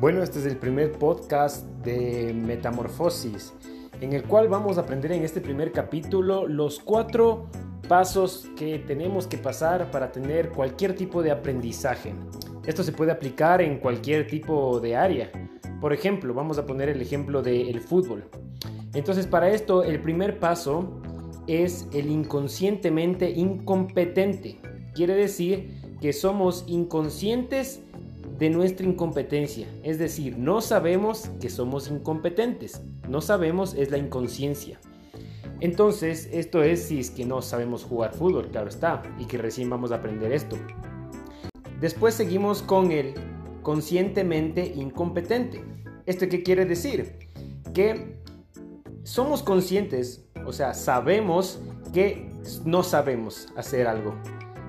Bueno, este es el primer podcast de Metamorfosis, en el cual vamos a aprender en este primer capítulo los cuatro pasos que tenemos que pasar para tener cualquier tipo de aprendizaje. Esto se puede aplicar en cualquier tipo de área. Por ejemplo, vamos a poner el ejemplo del fútbol. Entonces, para esto, el primer paso es el inconscientemente incompetente. Quiere decir que somos inconscientes de nuestra incompetencia. Es decir, no sabemos que somos incompetentes. No sabemos es la inconsciencia. Entonces, esto es si es que no sabemos jugar fútbol, claro está, y que recién vamos a aprender esto. Después seguimos con el conscientemente incompetente. ¿Esto qué quiere decir? Que somos conscientes, o sea, sabemos que no sabemos hacer algo.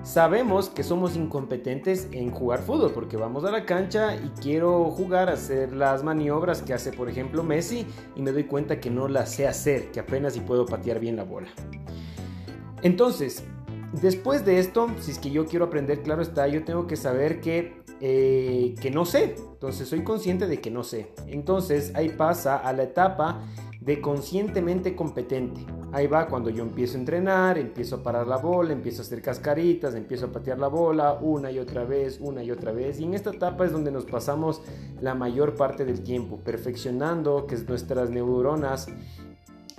Sabemos que somos incompetentes en jugar fútbol porque vamos a la cancha y quiero jugar, hacer las maniobras que hace por ejemplo Messi y me doy cuenta que no las sé hacer, que apenas si puedo patear bien la bola. Entonces, después de esto, si es que yo quiero aprender, claro está, yo tengo que saber que, eh, que no sé. Entonces, soy consciente de que no sé. Entonces, ahí pasa a la etapa de conscientemente competente. Ahí va cuando yo empiezo a entrenar, empiezo a parar la bola, empiezo a hacer cascaritas, empiezo a patear la bola una y otra vez, una y otra vez. Y en esta etapa es donde nos pasamos la mayor parte del tiempo, perfeccionando que nuestras neuronas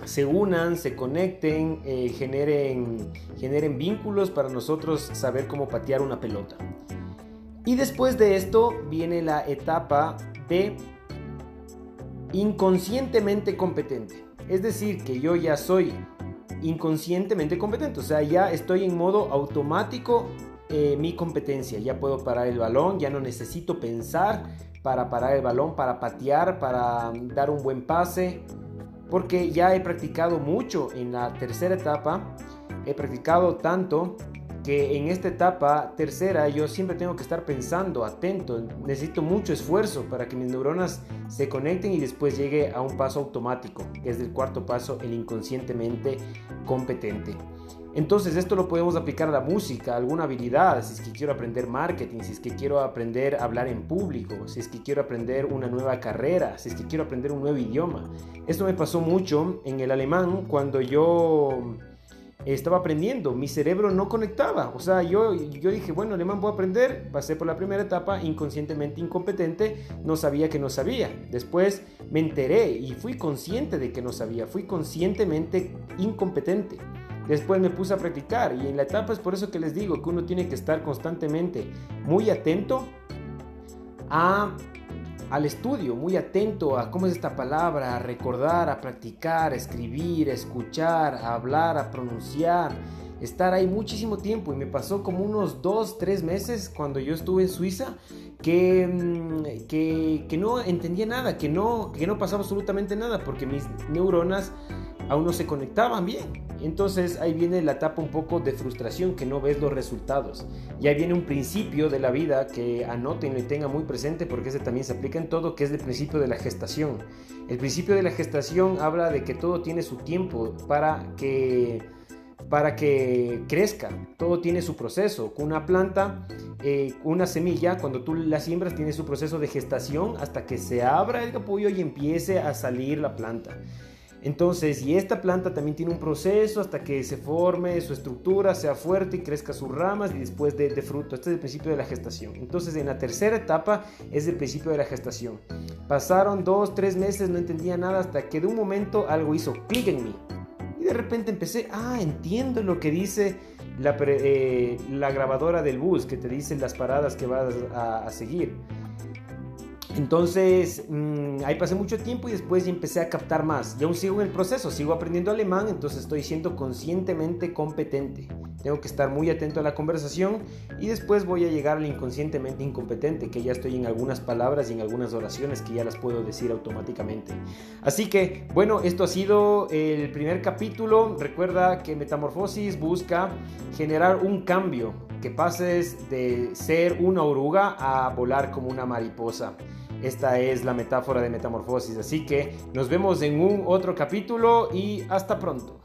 se unan, se conecten, eh, generen, generen vínculos para nosotros saber cómo patear una pelota. Y después de esto viene la etapa de inconscientemente competente. Es decir, que yo ya soy inconscientemente competente, o sea, ya estoy en modo automático eh, mi competencia, ya puedo parar el balón, ya no necesito pensar para parar el balón, para patear, para dar un buen pase, porque ya he practicado mucho en la tercera etapa, he practicado tanto que en esta etapa tercera yo siempre tengo que estar pensando, atento, necesito mucho esfuerzo para que mis neuronas se conecten y después llegue a un paso automático, que es el cuarto paso, el inconscientemente competente. Entonces esto lo podemos aplicar a la música, a alguna habilidad, si es que quiero aprender marketing, si es que quiero aprender a hablar en público, si es que quiero aprender una nueva carrera, si es que quiero aprender un nuevo idioma. Esto me pasó mucho en el alemán cuando yo estaba aprendiendo, mi cerebro no conectaba. O sea, yo, yo dije, bueno, alemán voy a aprender, pasé por la primera etapa, inconscientemente incompetente, no sabía que no sabía. Después me enteré y fui consciente de que no sabía, fui conscientemente incompetente. Después me puse a practicar y en la etapa es por eso que les digo que uno tiene que estar constantemente muy atento a al estudio, muy atento a cómo es esta palabra, a recordar, a practicar, a escribir, a escuchar, a hablar, a pronunciar, estar ahí muchísimo tiempo. Y me pasó como unos dos, tres meses cuando yo estuve en Suiza que, mm, que, que no entendía nada, que no, que no pasaba absolutamente nada porque mis neuronas aún no se conectaban bien. Entonces ahí viene la etapa un poco de frustración que no ves los resultados. Y ahí viene un principio de la vida que anoten y tengan muy presente porque ese también se aplica en todo, que es el principio de la gestación. El principio de la gestación habla de que todo tiene su tiempo para que para que crezca. Todo tiene su proceso. Una planta, eh, una semilla, cuando tú la siembras, tiene su proceso de gestación hasta que se abra el capullo y empiece a salir la planta. Entonces, y esta planta también tiene un proceso hasta que se forme su estructura, sea fuerte y crezca sus ramas y después de, fruto. Este es el principio de la gestación. Entonces, en la tercera etapa es el principio de la gestación. Pasaron dos, tres meses, no entendía nada hasta que de un momento algo hizo clic en mí. Y de repente empecé, ah, entiendo lo que dice la, eh, la grabadora del bus, que te dice las paradas que vas a seguir. Entonces, mmm, ahí pasé mucho tiempo y después empecé a captar más. Y aún sigo en el proceso, sigo aprendiendo alemán, entonces estoy siendo conscientemente competente. Tengo que estar muy atento a la conversación y después voy a llegar al inconscientemente incompetente, que ya estoy en algunas palabras y en algunas oraciones que ya las puedo decir automáticamente. Así que, bueno, esto ha sido el primer capítulo. Recuerda que Metamorfosis busca generar un cambio, que pases de ser una oruga a volar como una mariposa. Esta es la metáfora de metamorfosis. Así que nos vemos en un otro capítulo y hasta pronto.